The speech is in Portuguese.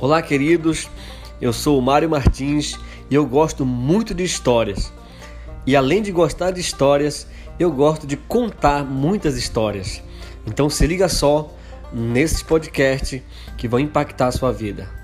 Olá, queridos. Eu sou o Mário Martins e eu gosto muito de histórias. E além de gostar de histórias, eu gosto de contar muitas histórias. Então se liga só nesses podcast que vão impactar a sua vida.